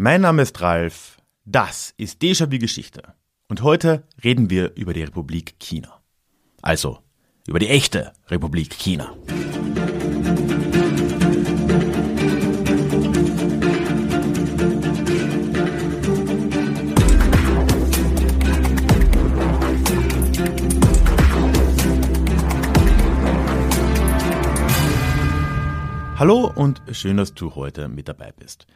Mein Name ist Ralf, das ist Déjà-vu Geschichte und heute reden wir über die Republik China. Also über die echte Republik China. Hallo und schön, dass du heute mit dabei bist.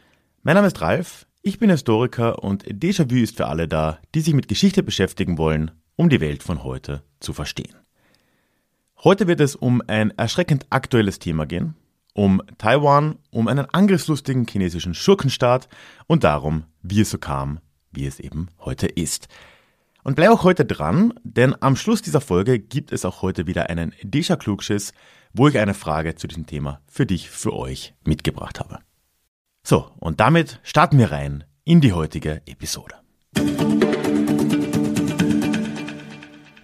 Mein Name ist Ralf, ich bin Historiker und Déjà-vu ist für alle da, die sich mit Geschichte beschäftigen wollen, um die Welt von heute zu verstehen. Heute wird es um ein erschreckend aktuelles Thema gehen, um Taiwan, um einen angriffslustigen chinesischen Schurkenstaat und darum, wie es so kam, wie es eben heute ist. Und bleib auch heute dran, denn am Schluss dieser Folge gibt es auch heute wieder einen Deja Klugschiss, wo ich eine Frage zu diesem Thema für dich, für euch mitgebracht habe. So, und damit starten wir rein in die heutige Episode.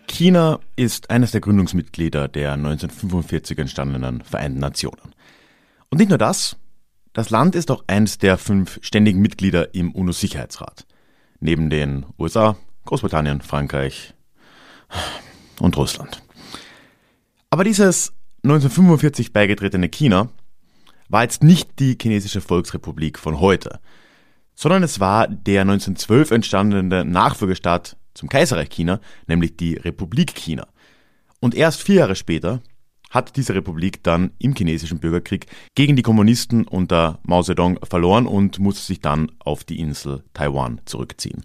China ist eines der Gründungsmitglieder der 1945 entstandenen Vereinten Nationen. Und nicht nur das, das Land ist auch eines der fünf ständigen Mitglieder im UNO-Sicherheitsrat. Neben den USA, Großbritannien, Frankreich und Russland. Aber dieses 1945 beigetretene China war jetzt nicht die chinesische Volksrepublik von heute, sondern es war der 1912 entstandene Nachfolgestaat zum Kaiserreich China, nämlich die Republik China. Und erst vier Jahre später hat diese Republik dann im chinesischen Bürgerkrieg gegen die Kommunisten unter Mao Zedong verloren und musste sich dann auf die Insel Taiwan zurückziehen.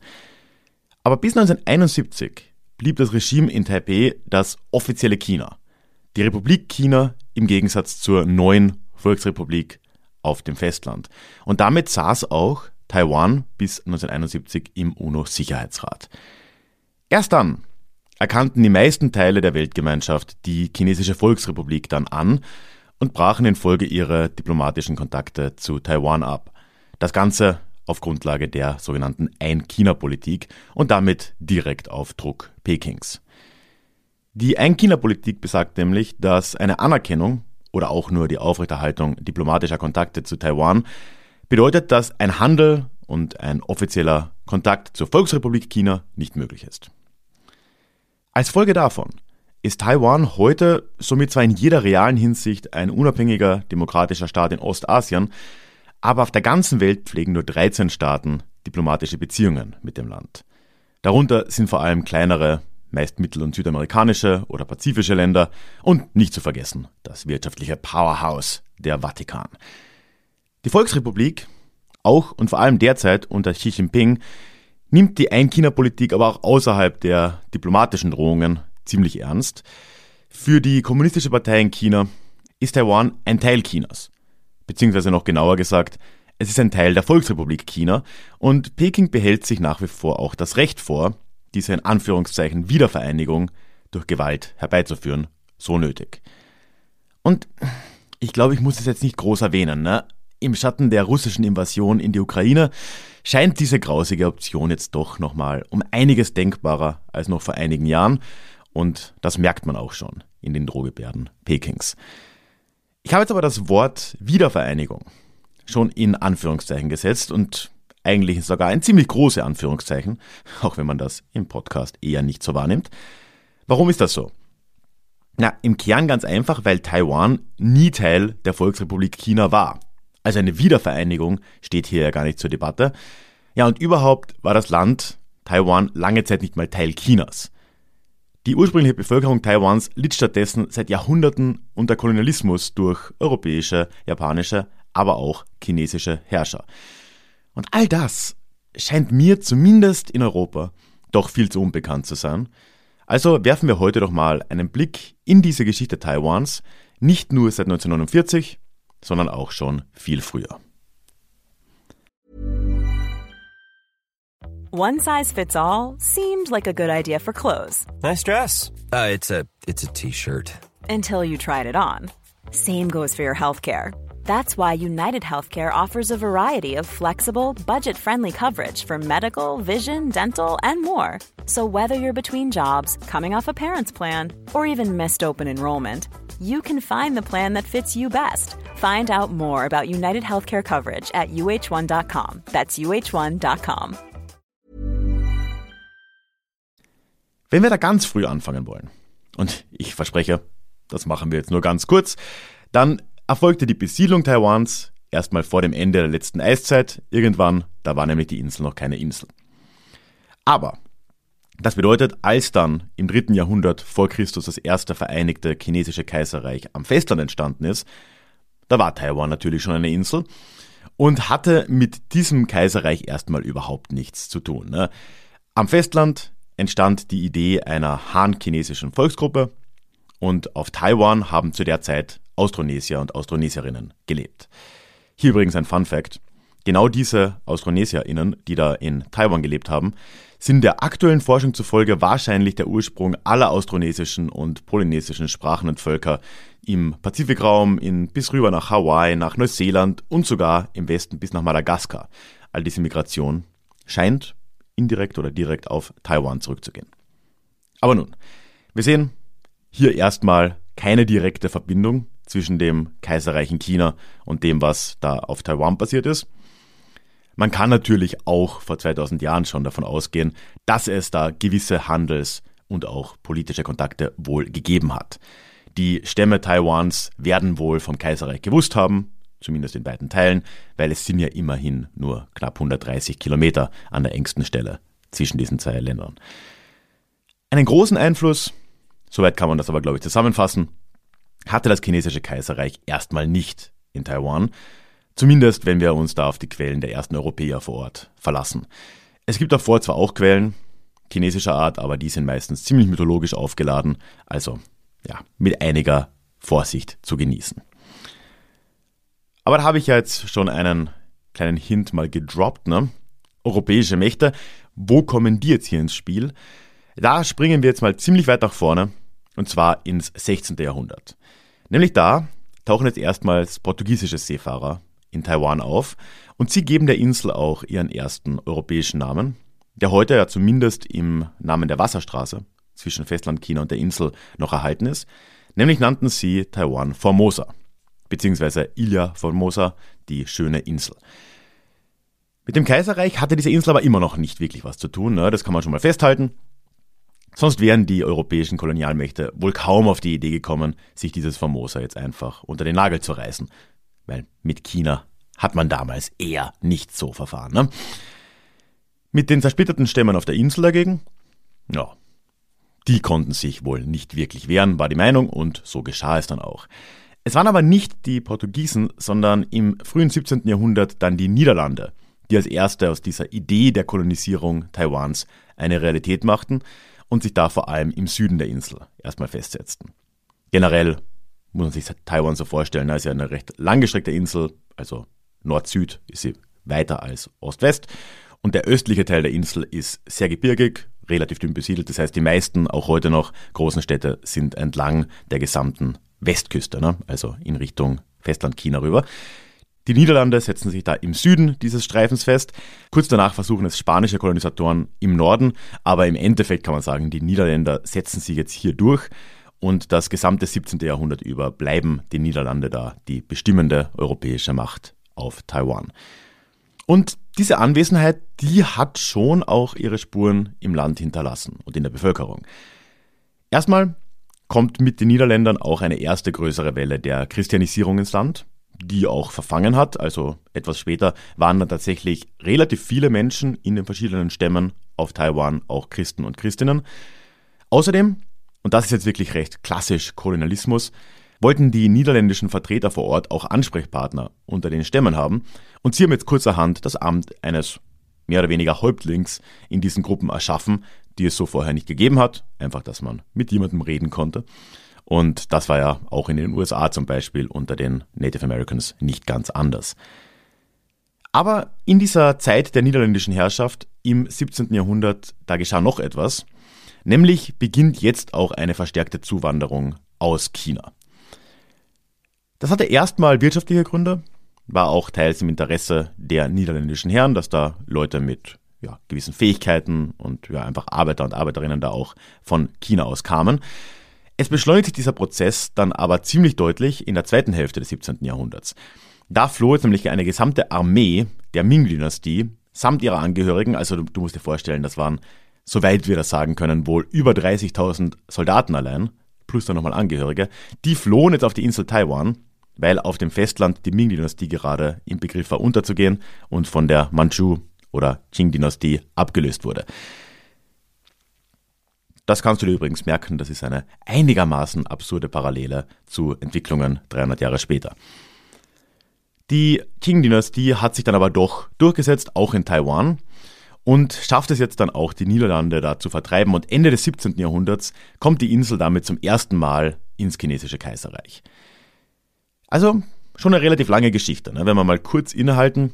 Aber bis 1971 blieb das Regime in Taipei das offizielle China. Die Republik China im Gegensatz zur neuen Volksrepublik auf dem Festland. Und damit saß auch Taiwan bis 1971 im UNO-Sicherheitsrat. Erst dann erkannten die meisten Teile der Weltgemeinschaft die chinesische Volksrepublik dann an und brachen infolge ihrer diplomatischen Kontakte zu Taiwan ab. Das Ganze auf Grundlage der sogenannten Ein-China-Politik und damit direkt auf Druck Pekings. Die Ein-China-Politik besagt nämlich, dass eine Anerkennung oder auch nur die Aufrechterhaltung diplomatischer Kontakte zu Taiwan bedeutet, dass ein Handel und ein offizieller Kontakt zur Volksrepublik China nicht möglich ist. Als Folge davon ist Taiwan heute somit zwar in jeder realen Hinsicht ein unabhängiger demokratischer Staat in Ostasien, aber auf der ganzen Welt pflegen nur 13 Staaten diplomatische Beziehungen mit dem Land. Darunter sind vor allem kleinere, meist mittel- und südamerikanische oder pazifische Länder und nicht zu vergessen das wirtschaftliche Powerhouse der Vatikan. Die Volksrepublik, auch und vor allem derzeit unter Xi Jinping, nimmt die Ein-China-Politik aber auch außerhalb der diplomatischen Drohungen ziemlich ernst. Für die Kommunistische Partei in China ist Taiwan ein Teil Chinas beziehungsweise noch genauer gesagt, es ist ein Teil der Volksrepublik China und Peking behält sich nach wie vor auch das Recht vor, diese in Anführungszeichen Wiedervereinigung durch Gewalt herbeizuführen, so nötig. Und ich glaube, ich muss es jetzt nicht groß erwähnen, ne? Im Schatten der russischen Invasion in die Ukraine scheint diese grausige Option jetzt doch nochmal um einiges denkbarer als noch vor einigen Jahren und das merkt man auch schon in den Drohgebärden Pekings. Ich habe jetzt aber das Wort Wiedervereinigung schon in Anführungszeichen gesetzt und eigentlich sogar ein ziemlich große Anführungszeichen, auch wenn man das im Podcast eher nicht so wahrnimmt. Warum ist das so? Na, im Kern ganz einfach, weil Taiwan nie Teil der Volksrepublik China war. Also eine Wiedervereinigung steht hier ja gar nicht zur Debatte. Ja, und überhaupt war das Land Taiwan lange Zeit nicht mal Teil Chinas. Die ursprüngliche Bevölkerung Taiwans litt stattdessen seit Jahrhunderten unter Kolonialismus durch europäische, japanische, aber auch chinesische Herrscher. Und all das scheint mir zumindest in Europa doch viel zu unbekannt zu sein. Also werfen wir heute doch mal einen Blick in diese Geschichte Taiwans, nicht nur seit 1949, sondern auch schon viel früher. One size fits all seemed like a good idea for clothes. Nice dress. Uh, it's a it's a t-shirt. Until you tried it on. Same goes for your healthcare. That's why United Healthcare offers a variety of flexible, budget-friendly coverage for medical, vision, dental, and more. So whether you're between jobs, coming off a parent's plan, or even missed open enrollment, you can find the plan that fits you best. Find out more about United Healthcare coverage at uh1.com. That's uh1.com. Wenn wir da ganz früh anfangen wollen, und ich verspreche, das machen wir jetzt nur ganz kurz, dann erfolgte die Besiedlung Taiwans erstmal vor dem Ende der letzten Eiszeit. Irgendwann, da war nämlich die Insel noch keine Insel. Aber das bedeutet, als dann im dritten Jahrhundert vor Christus das erste vereinigte chinesische Kaiserreich am Festland entstanden ist, da war Taiwan natürlich schon eine Insel und hatte mit diesem Kaiserreich erstmal überhaupt nichts zu tun. Ne? Am Festland entstand die Idee einer Han-chinesischen Volksgruppe und auf Taiwan haben zu der Zeit Austronesier und Austronesierinnen gelebt. Hier übrigens ein Fun Fact. Genau diese AustronesierInnen, die da in Taiwan gelebt haben, sind der aktuellen Forschung zufolge wahrscheinlich der Ursprung aller austronesischen und polynesischen Sprachen und Völker im Pazifikraum, in, bis rüber nach Hawaii, nach Neuseeland und sogar im Westen bis nach Madagaskar. All diese Migration scheint indirekt oder direkt auf Taiwan zurückzugehen. Aber nun, wir sehen hier erstmal keine direkte Verbindung zwischen dem Kaiserreich in China und dem, was da auf Taiwan passiert ist. Man kann natürlich auch vor 2000 Jahren schon davon ausgehen, dass es da gewisse Handels- und auch politische Kontakte wohl gegeben hat. Die Stämme Taiwans werden wohl vom Kaiserreich gewusst haben, zumindest in beiden Teilen, weil es sind ja immerhin nur knapp 130 Kilometer an der engsten Stelle zwischen diesen zwei Ländern. Einen großen Einfluss, soweit kann man das aber glaube ich zusammenfassen, hatte das chinesische Kaiserreich erstmal nicht in Taiwan, Zumindest, wenn wir uns da auf die Quellen der ersten Europäer vor Ort verlassen. Es gibt davor zwar auch Quellen chinesischer Art, aber die sind meistens ziemlich mythologisch aufgeladen, also ja, mit einiger Vorsicht zu genießen. Aber da habe ich ja jetzt schon einen kleinen Hint mal gedroppt, ne? Europäische Mächte, wo kommen die jetzt hier ins Spiel? Da springen wir jetzt mal ziemlich weit nach vorne, und zwar ins 16. Jahrhundert. Nämlich da tauchen jetzt erstmals portugiesische Seefahrer in Taiwan auf und sie geben der Insel auch ihren ersten europäischen Namen, der heute ja zumindest im Namen der Wasserstraße zwischen Festlandchina und der Insel noch erhalten ist, nämlich nannten sie Taiwan Formosa, beziehungsweise Ilha Formosa, die schöne Insel. Mit dem Kaiserreich hatte diese Insel aber immer noch nicht wirklich was zu tun, ne? das kann man schon mal festhalten. Sonst wären die europäischen Kolonialmächte wohl kaum auf die Idee gekommen, sich dieses Formosa jetzt einfach unter den Nagel zu reißen weil mit China hat man damals eher nicht so verfahren. Ne? Mit den zersplitterten Stämmen auf der Insel dagegen, ja, die konnten sich wohl nicht wirklich wehren, war die Meinung, und so geschah es dann auch. Es waren aber nicht die Portugiesen, sondern im frühen 17. Jahrhundert dann die Niederlande, die als erste aus dieser Idee der Kolonisierung Taiwans eine Realität machten und sich da vor allem im Süden der Insel erstmal festsetzten. Generell muss man sich Taiwan so vorstellen, da ist ja eine recht langgestreckte Insel, also Nord-Süd ist sie weiter als Ost-West. Und der östliche Teil der Insel ist sehr gebirgig, relativ dünn besiedelt. Das heißt, die meisten, auch heute noch, großen Städte sind entlang der gesamten Westküste, ne? also in Richtung Festland China rüber. Die Niederlande setzen sich da im Süden dieses Streifens fest. Kurz danach versuchen es spanische Kolonisatoren im Norden, aber im Endeffekt kann man sagen, die Niederländer setzen sich jetzt hier durch und das gesamte 17. Jahrhundert über bleiben die Niederlande da die bestimmende europäische Macht auf Taiwan. Und diese Anwesenheit, die hat schon auch ihre Spuren im Land hinterlassen und in der Bevölkerung. Erstmal kommt mit den Niederländern auch eine erste größere Welle der Christianisierung ins Land, die auch verfangen hat. Also etwas später waren dann tatsächlich relativ viele Menschen in den verschiedenen Stämmen auf Taiwan auch Christen und Christinnen. Außerdem und das ist jetzt wirklich recht klassisch Kolonialismus, wollten die niederländischen Vertreter vor Ort auch Ansprechpartner unter den Stämmen haben und sie haben jetzt kurzerhand das Amt eines mehr oder weniger Häuptlings in diesen Gruppen erschaffen, die es so vorher nicht gegeben hat, einfach, dass man mit jemandem reden konnte. Und das war ja auch in den USA zum Beispiel unter den Native Americans nicht ganz anders. Aber in dieser Zeit der niederländischen Herrschaft im 17. Jahrhundert, da geschah noch etwas, Nämlich beginnt jetzt auch eine verstärkte Zuwanderung aus China. Das hatte erstmal wirtschaftliche Gründe, war auch teils im Interesse der niederländischen Herren, dass da Leute mit ja, gewissen Fähigkeiten und ja, einfach Arbeiter und Arbeiterinnen da auch von China aus kamen. Es beschleunigt sich dieser Prozess dann aber ziemlich deutlich in der zweiten Hälfte des 17. Jahrhunderts. Da floh jetzt nämlich eine gesamte Armee der Ming-Dynastie samt ihrer Angehörigen, also du, du musst dir vorstellen, das waren, soweit wir das sagen können, wohl über 30.000 Soldaten allein, plus dann nochmal Angehörige, die flohen jetzt auf die Insel Taiwan, weil auf dem Festland die Ming-Dynastie gerade im Begriff war unterzugehen und von der Manchu- oder Qing-Dynastie abgelöst wurde. Das kannst du dir übrigens merken, das ist eine einigermaßen absurde Parallele zu Entwicklungen 300 Jahre später. Die Qing-Dynastie hat sich dann aber doch durchgesetzt, auch in Taiwan, und schafft es jetzt dann auch, die Niederlande da zu vertreiben. Und Ende des 17. Jahrhunderts kommt die Insel damit zum ersten Mal ins chinesische Kaiserreich. Also schon eine relativ lange Geschichte. Ne? Wenn wir mal kurz innehalten,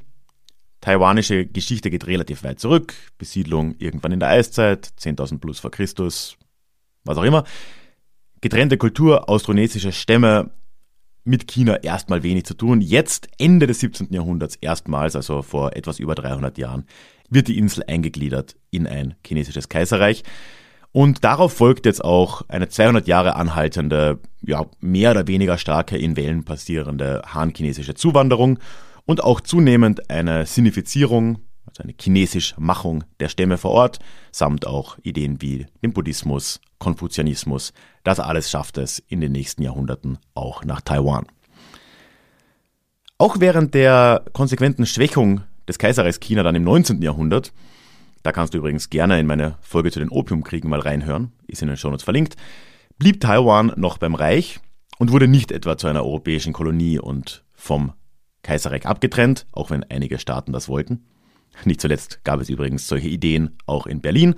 taiwanische Geschichte geht relativ weit zurück. Besiedlung irgendwann in der Eiszeit, 10.000 plus vor Christus, was auch immer. Getrennte Kultur, austronesische Stämme, mit China erstmal wenig zu tun. Jetzt, Ende des 17. Jahrhunderts, erstmals, also vor etwas über 300 Jahren, wird die Insel eingegliedert in ein chinesisches Kaiserreich. Und darauf folgt jetzt auch eine 200 Jahre anhaltende, ja, mehr oder weniger starke in Wellen passierende han-chinesische Zuwanderung und auch zunehmend eine Sinifizierung, also eine Chinesisch-Machung der Stämme vor Ort, samt auch Ideen wie dem Buddhismus, Konfuzianismus. Das alles schafft es in den nächsten Jahrhunderten auch nach Taiwan. Auch während der konsequenten Schwächung des Kaiserreichs China dann im 19. Jahrhundert da kannst du übrigens gerne in meine Folge zu den Opiumkriegen mal reinhören, ist in den Shownotes verlinkt, blieb Taiwan noch beim Reich und wurde nicht etwa zu einer europäischen Kolonie und vom Kaiserreich abgetrennt, auch wenn einige Staaten das wollten. Nicht zuletzt gab es übrigens solche Ideen auch in Berlin.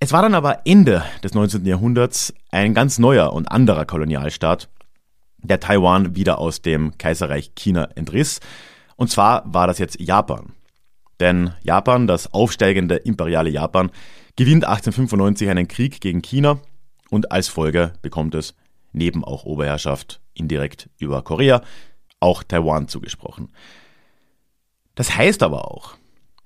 Es war dann aber Ende des 19. Jahrhunderts ein ganz neuer und anderer Kolonialstaat, der Taiwan wieder aus dem Kaiserreich China entriss. Und zwar war das jetzt Japan. Denn Japan, das aufsteigende imperiale Japan, gewinnt 1895 einen Krieg gegen China und als Folge bekommt es neben auch Oberherrschaft indirekt über Korea auch Taiwan zugesprochen. Das heißt aber auch,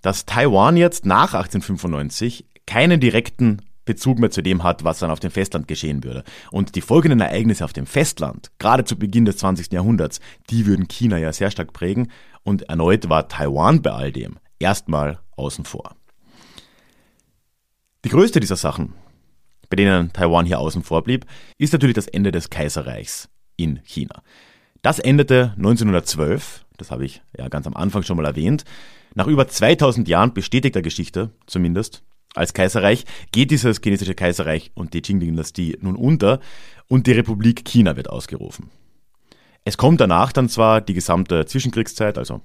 dass Taiwan jetzt nach 1895 keinen direkten Bezug mehr zu dem hat, was dann auf dem Festland geschehen würde. Und die folgenden Ereignisse auf dem Festland, gerade zu Beginn des 20. Jahrhunderts, die würden China ja sehr stark prägen. Und erneut war Taiwan bei all dem erstmal außen vor. Die größte dieser Sachen, bei denen Taiwan hier außen vor blieb, ist natürlich das Ende des Kaiserreichs in China. Das endete 1912, das habe ich ja ganz am Anfang schon mal erwähnt. Nach über 2000 Jahren bestätigter Geschichte, zumindest, als Kaiserreich, geht dieses chinesische Kaiserreich und die Qing-Dynastie nun unter und die Republik China wird ausgerufen. Es kommt danach dann zwar die gesamte Zwischenkriegszeit, also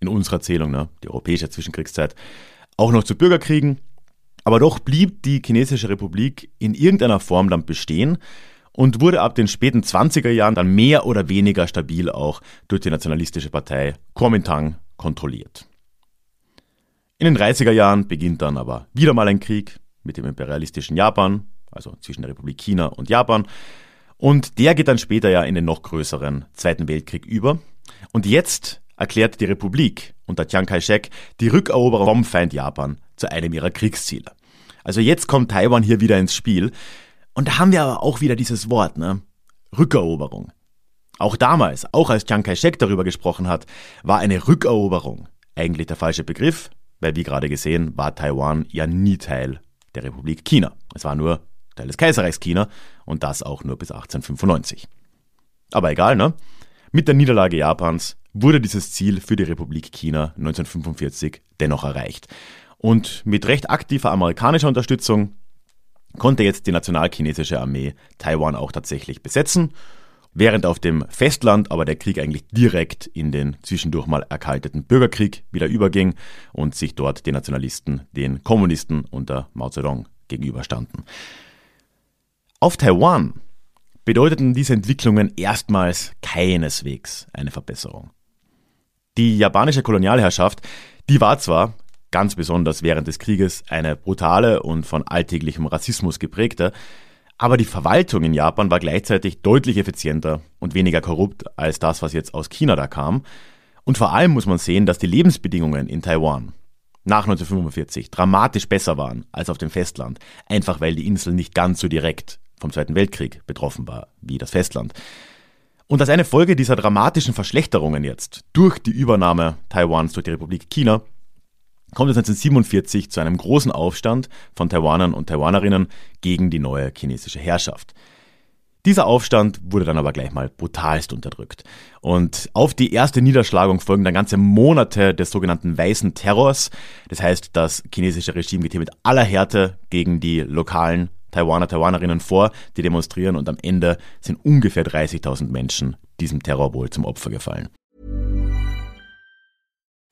in unserer Zählung, ne, die europäische Zwischenkriegszeit, auch noch zu Bürgerkriegen. Aber doch blieb die chinesische Republik in irgendeiner Form dann bestehen und wurde ab den späten 20er Jahren dann mehr oder weniger stabil auch durch die nationalistische Partei Kuomintang kontrolliert. In den 30er Jahren beginnt dann aber wieder mal ein Krieg mit dem imperialistischen Japan, also zwischen der Republik China und Japan. Und der geht dann später ja in den noch größeren Zweiten Weltkrieg über. Und jetzt erklärt die Republik unter Chiang Kai-shek die Rückeroberung vom Feind Japan zu einem ihrer Kriegsziele. Also jetzt kommt Taiwan hier wieder ins Spiel. Und da haben wir aber auch wieder dieses Wort, ne? Rückeroberung. Auch damals, auch als Chiang Kai-shek darüber gesprochen hat, war eine Rückeroberung eigentlich der falsche Begriff, weil wie gerade gesehen, war Taiwan ja nie Teil der Republik China. Es war nur Teil des Kaiserreichs China und das auch nur bis 1895. Aber egal, ne? Mit der Niederlage Japans wurde dieses Ziel für die Republik China 1945 dennoch erreicht. Und mit recht aktiver amerikanischer Unterstützung konnte jetzt die nationalchinesische Armee Taiwan auch tatsächlich besetzen, während auf dem Festland aber der Krieg eigentlich direkt in den zwischendurch mal erkalteten Bürgerkrieg wieder überging und sich dort die Nationalisten den Kommunisten unter Mao Zedong gegenüberstanden. Auf Taiwan bedeuteten diese Entwicklungen erstmals keineswegs eine Verbesserung. Die japanische Kolonialherrschaft, die war zwar ganz besonders während des Krieges eine brutale und von alltäglichem Rassismus geprägte, aber die Verwaltung in Japan war gleichzeitig deutlich effizienter und weniger korrupt als das, was jetzt aus China da kam. Und vor allem muss man sehen, dass die Lebensbedingungen in Taiwan nach 1945 dramatisch besser waren als auf dem Festland, einfach weil die Insel nicht ganz so direkt vom Zweiten Weltkrieg betroffen war, wie das Festland. Und als eine Folge dieser dramatischen Verschlechterungen jetzt durch die Übernahme Taiwans durch die Republik China kommt es 1947 zu einem großen Aufstand von Taiwanern und Taiwanerinnen gegen die neue chinesische Herrschaft. Dieser Aufstand wurde dann aber gleich mal brutalst unterdrückt. Und auf die erste Niederschlagung folgen dann ganze Monate des sogenannten weißen Terrors. Das heißt, das chinesische Regime geht hier mit aller Härte gegen die lokalen Taiwaner, Taiwanerinnen vor, die demonstrieren und am Ende sind ungefähr 30.000 Menschen diesem Terror wohl zum Opfer gefallen.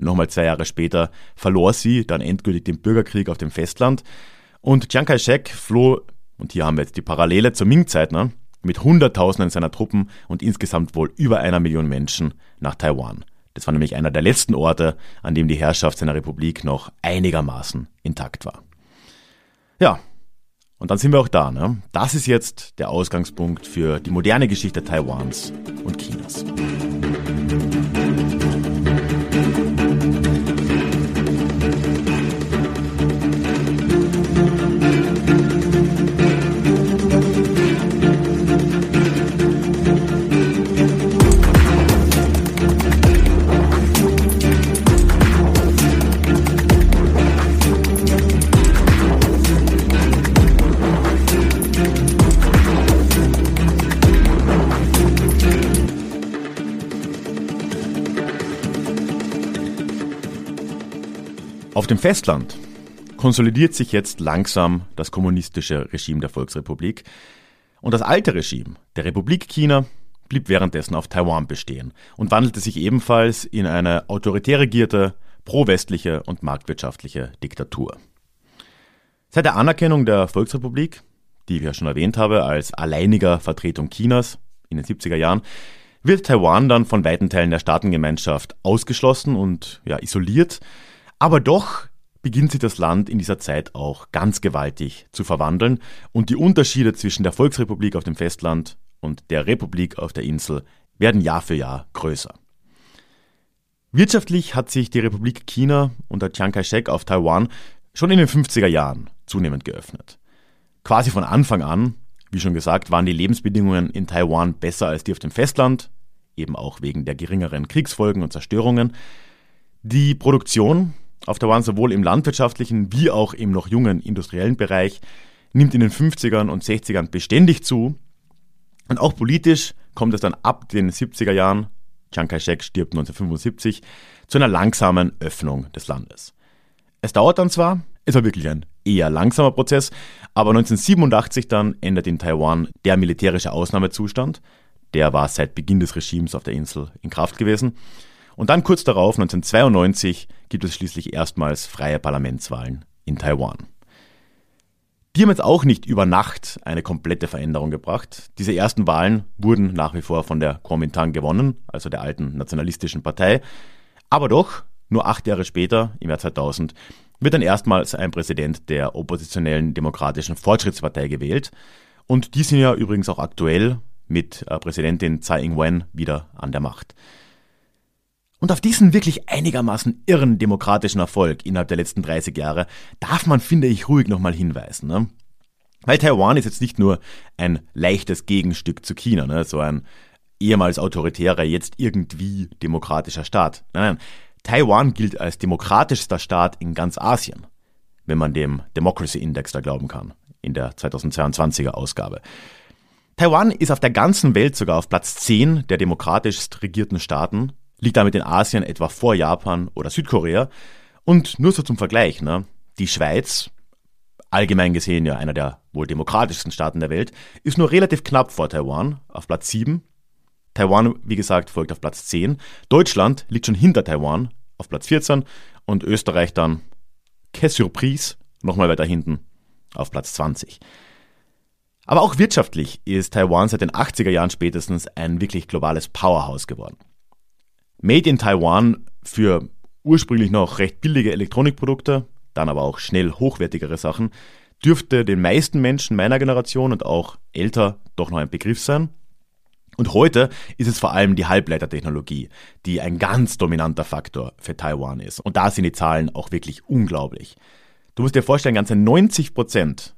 Nochmal zwei Jahre später verlor sie dann endgültig den Bürgerkrieg auf dem Festland. Und Chiang Kai-shek floh, und hier haben wir jetzt die Parallele zur Ming-Zeit, ne, mit Hunderttausenden seiner Truppen und insgesamt wohl über einer Million Menschen nach Taiwan. Das war nämlich einer der letzten Orte, an dem die Herrschaft seiner Republik noch einigermaßen intakt war. Ja, und dann sind wir auch da. Ne? Das ist jetzt der Ausgangspunkt für die moderne Geschichte Taiwans und Chinas. Auf dem Festland konsolidiert sich jetzt langsam das kommunistische Regime der Volksrepublik und das alte Regime der Republik China blieb währenddessen auf Taiwan bestehen und wandelte sich ebenfalls in eine autoritär regierte, pro-westliche und marktwirtschaftliche Diktatur. Seit der Anerkennung der Volksrepublik, die ich ja schon erwähnt habe, als alleiniger Vertretung Chinas in den 70er Jahren, wird Taiwan dann von weiten Teilen der Staatengemeinschaft ausgeschlossen und ja, isoliert aber doch beginnt sich das Land in dieser Zeit auch ganz gewaltig zu verwandeln und die Unterschiede zwischen der Volksrepublik auf dem Festland und der Republik auf der Insel werden Jahr für Jahr größer. Wirtschaftlich hat sich die Republik China unter Chiang Kai-shek auf Taiwan schon in den 50er Jahren zunehmend geöffnet. Quasi von Anfang an, wie schon gesagt, waren die Lebensbedingungen in Taiwan besser als die auf dem Festland, eben auch wegen der geringeren Kriegsfolgen und Zerstörungen. Die Produktion auf Taiwan sowohl im landwirtschaftlichen wie auch im noch jungen industriellen Bereich nimmt in den 50ern und 60ern beständig zu. Und auch politisch kommt es dann ab den 70er Jahren, Chiang Kai-shek stirbt 1975, zu einer langsamen Öffnung des Landes. Es dauert dann zwar, es war wirklich ein eher langsamer Prozess, aber 1987 dann endet in Taiwan der militärische Ausnahmezustand. Der war seit Beginn des Regimes auf der Insel in Kraft gewesen. Und dann kurz darauf, 1992, gibt es schließlich erstmals freie Parlamentswahlen in Taiwan. Die haben jetzt auch nicht über Nacht eine komplette Veränderung gebracht. Diese ersten Wahlen wurden nach wie vor von der Kuomintang gewonnen, also der alten nationalistischen Partei. Aber doch, nur acht Jahre später, im Jahr 2000, wird dann erstmals ein Präsident der oppositionellen Demokratischen Fortschrittspartei gewählt. Und die sind ja übrigens auch aktuell mit äh, Präsidentin Tsai Ing-wen wieder an der Macht. Und auf diesen wirklich einigermaßen irren demokratischen Erfolg innerhalb der letzten 30 Jahre darf man, finde ich, ruhig nochmal hinweisen. Ne? Weil Taiwan ist jetzt nicht nur ein leichtes Gegenstück zu China, ne? so ein ehemals autoritärer, jetzt irgendwie demokratischer Staat. Nein, nein, Taiwan gilt als demokratischster Staat in ganz Asien, wenn man dem Democracy Index da glauben kann, in der 2022er Ausgabe. Taiwan ist auf der ganzen Welt sogar auf Platz 10 der demokratischst regierten Staaten liegt damit in Asien etwa vor Japan oder Südkorea. Und nur so zum Vergleich, ne? die Schweiz, allgemein gesehen ja einer der wohl demokratischsten Staaten der Welt, ist nur relativ knapp vor Taiwan, auf Platz 7. Taiwan, wie gesagt, folgt auf Platz 10. Deutschland liegt schon hinter Taiwan, auf Platz 14 und Österreich dann, que surprise, nochmal weiter hinten auf Platz 20. Aber auch wirtschaftlich ist Taiwan seit den 80er Jahren spätestens ein wirklich globales Powerhouse geworden. Made in Taiwan für ursprünglich noch recht billige Elektronikprodukte, dann aber auch schnell hochwertigere Sachen, dürfte den meisten Menschen meiner Generation und auch älter doch noch ein Begriff sein. Und heute ist es vor allem die Halbleitertechnologie, die ein ganz dominanter Faktor für Taiwan ist. Und da sind die Zahlen auch wirklich unglaublich. Du musst dir vorstellen, ganze 90 Prozent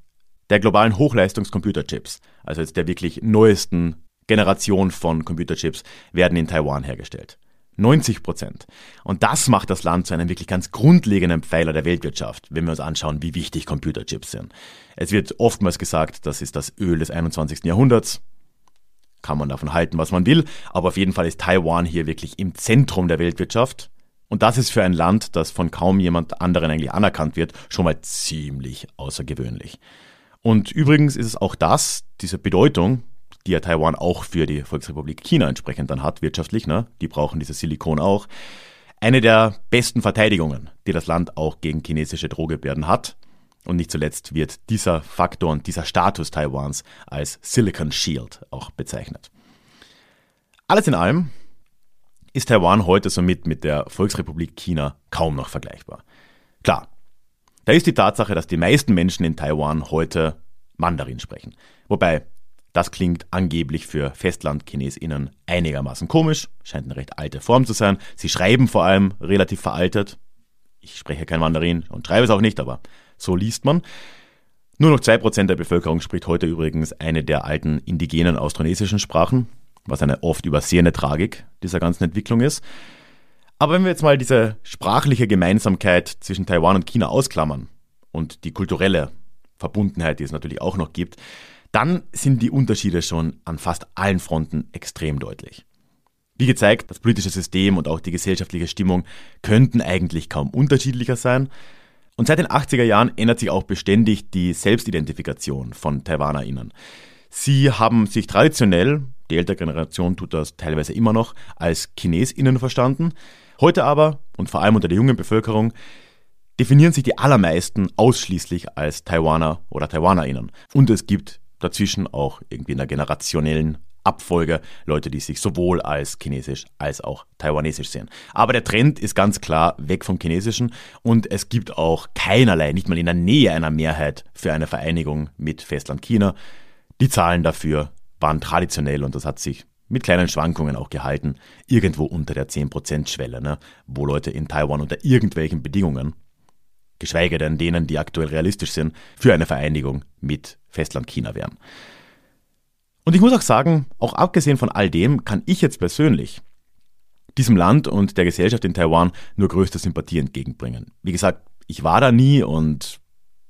der globalen Hochleistungscomputerchips, also jetzt der wirklich neuesten Generation von Computerchips, werden in Taiwan hergestellt. 90 Prozent. Und das macht das Land zu einem wirklich ganz grundlegenden Pfeiler der Weltwirtschaft, wenn wir uns anschauen, wie wichtig Computerchips sind. Es wird oftmals gesagt, das ist das Öl des 21. Jahrhunderts. Kann man davon halten, was man will, aber auf jeden Fall ist Taiwan hier wirklich im Zentrum der Weltwirtschaft. Und das ist für ein Land, das von kaum jemand anderen eigentlich anerkannt wird, schon mal ziemlich außergewöhnlich. Und übrigens ist es auch das, diese Bedeutung, die ja Taiwan auch für die Volksrepublik China entsprechend dann hat, wirtschaftlich, ne? die brauchen dieses Silikon auch, eine der besten Verteidigungen, die das Land auch gegen chinesische Drohgebärden hat. Und nicht zuletzt wird dieser Faktor und dieser Status Taiwans als Silicon Shield auch bezeichnet. Alles in allem ist Taiwan heute somit mit der Volksrepublik China kaum noch vergleichbar. Klar, da ist die Tatsache, dass die meisten Menschen in Taiwan heute Mandarin sprechen. Wobei, das klingt angeblich für Festlandchinesinnen einigermaßen komisch, scheint eine recht alte Form zu sein. Sie schreiben vor allem relativ veraltet. Ich spreche kein Mandarin und schreibe es auch nicht, aber so liest man. Nur noch 2% der Bevölkerung spricht heute übrigens eine der alten indigenen austronesischen Sprachen, was eine oft übersehene Tragik dieser ganzen Entwicklung ist. Aber wenn wir jetzt mal diese sprachliche Gemeinsamkeit zwischen Taiwan und China ausklammern und die kulturelle Verbundenheit, die es natürlich auch noch gibt, dann sind die Unterschiede schon an fast allen Fronten extrem deutlich. Wie gezeigt, das politische System und auch die gesellschaftliche Stimmung könnten eigentlich kaum unterschiedlicher sein. Und seit den 80er Jahren ändert sich auch beständig die Selbstidentifikation von TaiwanerInnen. Sie haben sich traditionell, die ältere Generation tut das teilweise immer noch, als ChinesInnen verstanden. Heute aber, und vor allem unter der jungen Bevölkerung, definieren sich die allermeisten ausschließlich als Taiwaner oder TaiwanerInnen. Und es gibt dazwischen auch irgendwie in der generationellen Abfolge Leute, die sich sowohl als chinesisch als auch taiwanesisch sehen. Aber der Trend ist ganz klar weg vom Chinesischen und es gibt auch keinerlei, nicht mal in der Nähe einer Mehrheit für eine Vereinigung mit Festland China. Die Zahlen dafür waren traditionell und das hat sich mit kleinen Schwankungen auch gehalten, irgendwo unter der 10%-Schwelle, ne, wo Leute in Taiwan unter irgendwelchen Bedingungen, geschweige denn denen, die aktuell realistisch sind, für eine Vereinigung mit Festland China wären. Und ich muss auch sagen, auch abgesehen von all dem kann ich jetzt persönlich diesem Land und der Gesellschaft in Taiwan nur größte Sympathie entgegenbringen. Wie gesagt, ich war da nie und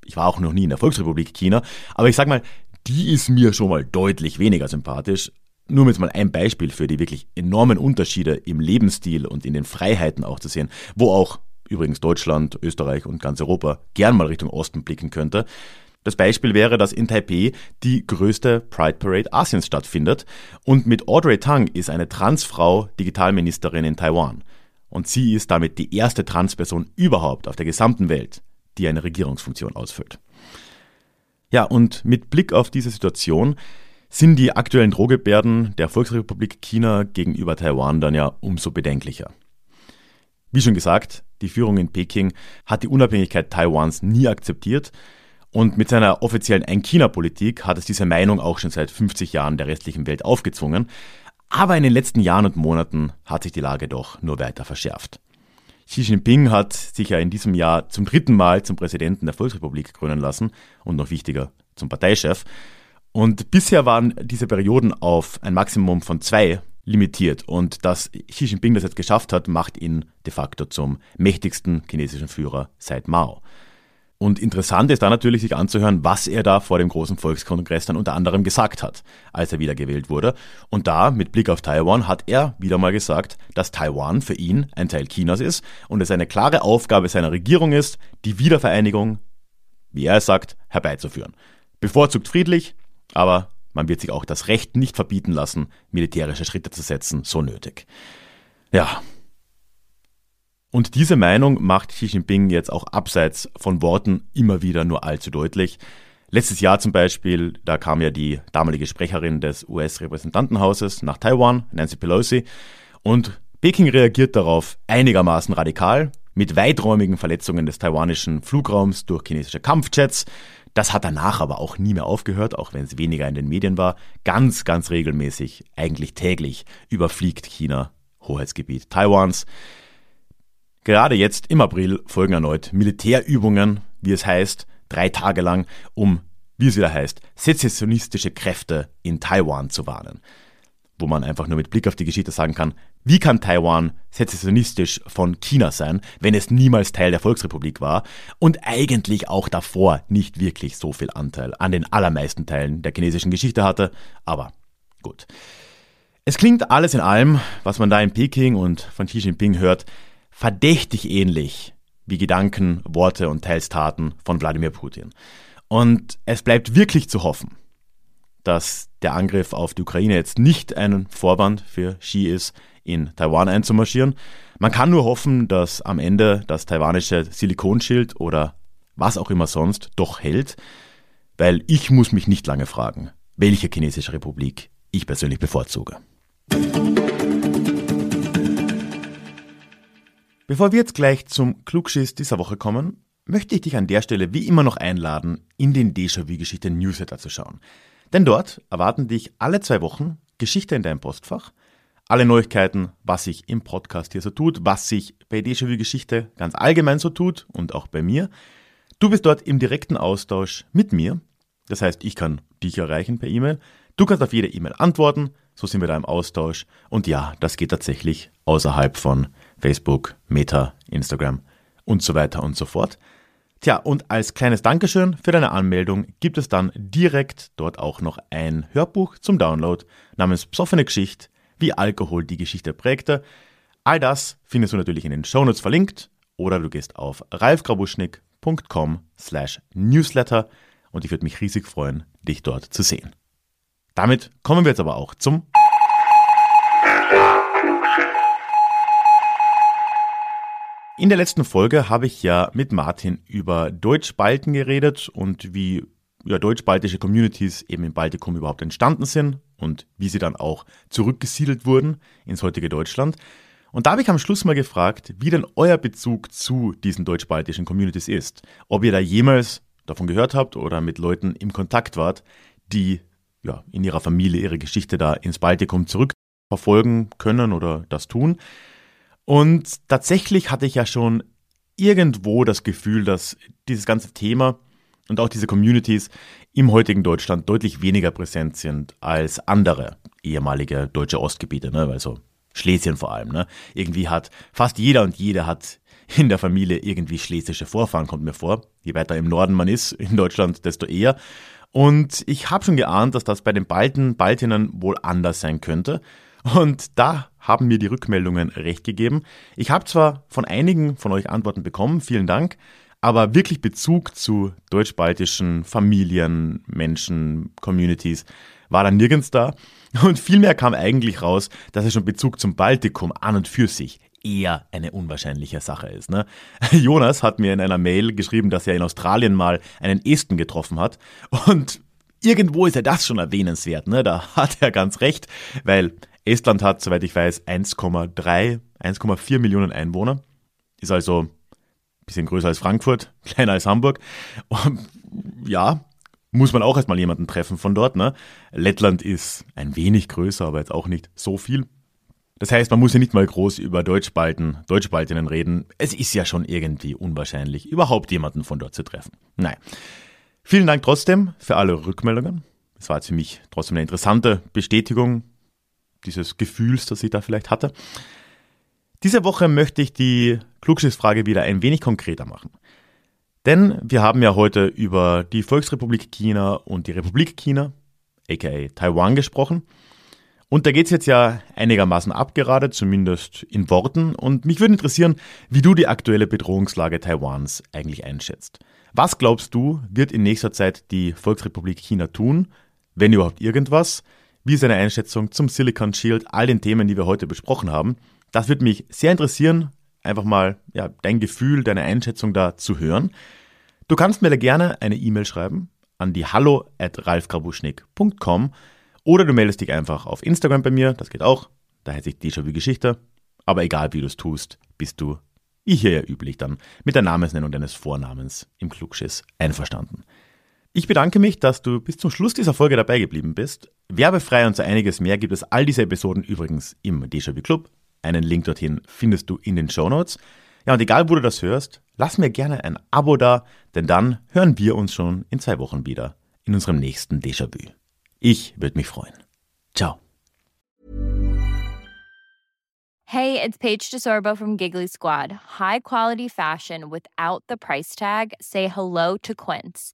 ich war auch noch nie in der Volksrepublik China, aber ich sag mal, die ist mir schon mal deutlich weniger sympathisch nur mit mal ein Beispiel für die wirklich enormen Unterschiede im Lebensstil und in den Freiheiten auch zu sehen, wo auch übrigens Deutschland, Österreich und ganz Europa gern mal Richtung Osten blicken könnte. Das Beispiel wäre, dass in Taipei die größte Pride Parade Asiens stattfindet und mit Audrey Tang ist eine Transfrau Digitalministerin in Taiwan. Und sie ist damit die erste Transperson überhaupt auf der gesamten Welt, die eine Regierungsfunktion ausfüllt. Ja, und mit Blick auf diese Situation sind die aktuellen Drohgebärden der Volksrepublik China gegenüber Taiwan dann ja umso bedenklicher. Wie schon gesagt, die Führung in Peking hat die Unabhängigkeit Taiwans nie akzeptiert und mit seiner offiziellen Ein-China-Politik hat es diese Meinung auch schon seit 50 Jahren der restlichen Welt aufgezwungen. Aber in den letzten Jahren und Monaten hat sich die Lage doch nur weiter verschärft. Xi Jinping hat sich ja in diesem Jahr zum dritten Mal zum Präsidenten der Volksrepublik krönen lassen und noch wichtiger zum Parteichef. Und bisher waren diese Perioden auf ein Maximum von zwei limitiert. Und dass Xi Jinping das jetzt geschafft hat, macht ihn de facto zum mächtigsten chinesischen Führer seit Mao. Und interessant ist da natürlich, sich anzuhören, was er da vor dem großen Volkskongress dann unter anderem gesagt hat, als er wiedergewählt wurde. Und da, mit Blick auf Taiwan, hat er wieder mal gesagt, dass Taiwan für ihn ein Teil Chinas ist und es eine klare Aufgabe seiner Regierung ist, die Wiedervereinigung, wie er es sagt, herbeizuführen. Bevorzugt friedlich, aber man wird sich auch das Recht nicht verbieten lassen, militärische Schritte zu setzen, so nötig. Ja. Und diese Meinung macht Xi Jinping jetzt auch abseits von Worten immer wieder nur allzu deutlich. Letztes Jahr zum Beispiel, da kam ja die damalige Sprecherin des US-Repräsentantenhauses nach Taiwan, Nancy Pelosi, und Peking reagiert darauf einigermaßen radikal mit weiträumigen Verletzungen des taiwanischen Flugraums durch chinesische Kampfjets. Das hat danach aber auch nie mehr aufgehört, auch wenn es weniger in den Medien war. Ganz, ganz regelmäßig, eigentlich täglich, überfliegt China Hoheitsgebiet Taiwans. Gerade jetzt im April folgen erneut Militärübungen, wie es heißt, drei Tage lang, um, wie es wieder heißt, sezessionistische Kräfte in Taiwan zu warnen. Wo man einfach nur mit Blick auf die Geschichte sagen kann, wie kann Taiwan sezessionistisch von China sein, wenn es niemals Teil der Volksrepublik war und eigentlich auch davor nicht wirklich so viel Anteil an den allermeisten Teilen der chinesischen Geschichte hatte, aber gut. Es klingt alles in allem, was man da in Peking und von Xi Jinping hört, verdächtig ähnlich wie Gedanken, Worte und teils Taten von Wladimir Putin. Und es bleibt wirklich zu hoffen, dass der Angriff auf die Ukraine jetzt nicht ein Vorwand für Xi ist, in Taiwan einzumarschieren. Man kann nur hoffen, dass am Ende das taiwanische Silikonschild oder was auch immer sonst doch hält, weil ich muss mich nicht lange fragen, welche chinesische Republik ich persönlich bevorzuge. Bevor wir jetzt gleich zum Klugschiss dieser Woche kommen, möchte ich dich an der Stelle wie immer noch einladen, in den Déjà-vu-Geschichte Newsletter zu schauen. Denn dort erwarten dich alle zwei Wochen Geschichte in deinem Postfach, alle Neuigkeiten, was sich im Podcast hier so tut, was sich bei Déjà-vu-Geschichte ganz allgemein so tut und auch bei mir. Du bist dort im direkten Austausch mit mir. Das heißt, ich kann dich erreichen per E-Mail. Du kannst auf jede E-Mail antworten. So sind wir da im Austausch. Und ja, das geht tatsächlich außerhalb von Facebook, Meta, Instagram und so weiter und so fort. Tja, und als kleines Dankeschön für deine Anmeldung gibt es dann direkt dort auch noch ein Hörbuch zum Download namens Psoffene Geschichte, wie Alkohol die Geschichte prägte. All das findest du natürlich in den Shownotes verlinkt oder du gehst auf ralfgrabuschnick.com slash newsletter und ich würde mich riesig freuen, dich dort zu sehen. Damit kommen wir jetzt aber auch zum In der letzten Folge habe ich ja mit Martin über Deutschbalten geredet und wie ja, deutsch-baltische Communities eben im Baltikum überhaupt entstanden sind und wie sie dann auch zurückgesiedelt wurden ins heutige Deutschland. Und da habe ich am Schluss mal gefragt, wie denn euer Bezug zu diesen deutsch-baltischen Communities ist. Ob ihr da jemals davon gehört habt oder mit Leuten im Kontakt wart, die ja, in ihrer Familie ihre Geschichte da ins Baltikum zurückverfolgen können oder das tun. Und tatsächlich hatte ich ja schon irgendwo das Gefühl, dass dieses ganze Thema und auch diese Communities im heutigen Deutschland deutlich weniger präsent sind als andere ehemalige deutsche Ostgebiete, ne? also Schlesien vor allem. Ne? Irgendwie hat fast jeder und jede hat in der Familie irgendwie schlesische Vorfahren, kommt mir vor. Je weiter im Norden man ist in Deutschland, desto eher. Und ich habe schon geahnt, dass das bei den Balten, Baltinnen wohl anders sein könnte. Und da haben mir die Rückmeldungen recht gegeben. Ich habe zwar von einigen von euch Antworten bekommen, vielen Dank, aber wirklich Bezug zu deutsch-baltischen Familien, Menschen, Communities war dann nirgends da. Und vielmehr kam eigentlich raus, dass es schon Bezug zum Baltikum an und für sich eher eine unwahrscheinliche Sache ist. Ne? Jonas hat mir in einer Mail geschrieben, dass er in Australien mal einen Esten getroffen hat. Und irgendwo ist ja das schon erwähnenswert. Ne? Da hat er ganz recht, weil Estland hat, soweit ich weiß, 1,3, 1,4 Millionen Einwohner. Ist also bisschen größer als Frankfurt, kleiner als Hamburg. Und ja, muss man auch erstmal jemanden treffen von dort. Ne? Lettland ist ein wenig größer, aber jetzt auch nicht so viel. Das heißt, man muss ja nicht mal groß über Deutschbalten, Deutschbaltinnen reden. Es ist ja schon irgendwie unwahrscheinlich, überhaupt jemanden von dort zu treffen. Nein. Vielen Dank trotzdem für alle Rückmeldungen. Es war jetzt für mich trotzdem eine interessante Bestätigung dieses Gefühls, das ich da vielleicht hatte. Diese Woche möchte ich die Klugschiffsfrage wieder ein wenig konkreter machen. Denn wir haben ja heute über die Volksrepublik China und die Republik China, aka Taiwan, gesprochen. Und da geht es jetzt ja einigermaßen ab gerade, zumindest in Worten. Und mich würde interessieren, wie du die aktuelle Bedrohungslage Taiwans eigentlich einschätzt. Was glaubst du, wird in nächster Zeit die Volksrepublik China tun, wenn überhaupt irgendwas? Wie ist deine Einschätzung zum Silicon Shield, all den Themen, die wir heute besprochen haben? Das würde mich sehr interessieren. einfach mal ja, dein Gefühl, deine Einschätzung da zu hören. Du kannst mir da gerne eine E-Mail schreiben an die hallo at ralfgrabuschnick.com oder du meldest dich einfach auf Instagram bei mir, das geht auch, da heiße ich Déjà-vu Geschichte. Aber egal wie du es tust, bist du, wie hier ja üblich, dann mit der Namensnennung deines Vornamens im Klugschiss einverstanden. Ich bedanke mich, dass du bis zum Schluss dieser Folge dabei geblieben bist. Werbefrei und so einiges mehr gibt es all diese Episoden übrigens im Déjà-vu Club. Einen Link dorthin findest du in den Show Notes. Ja, und egal wo du das hörst, lass mir gerne ein Abo da, denn dann hören wir uns schon in zwei Wochen wieder in unserem nächsten Déjà-vu. Ich würde mich freuen. Ciao. Hey, it's Paige DeSorbo from Giggly Squad. High quality fashion without the price tag. Say hello to Quince.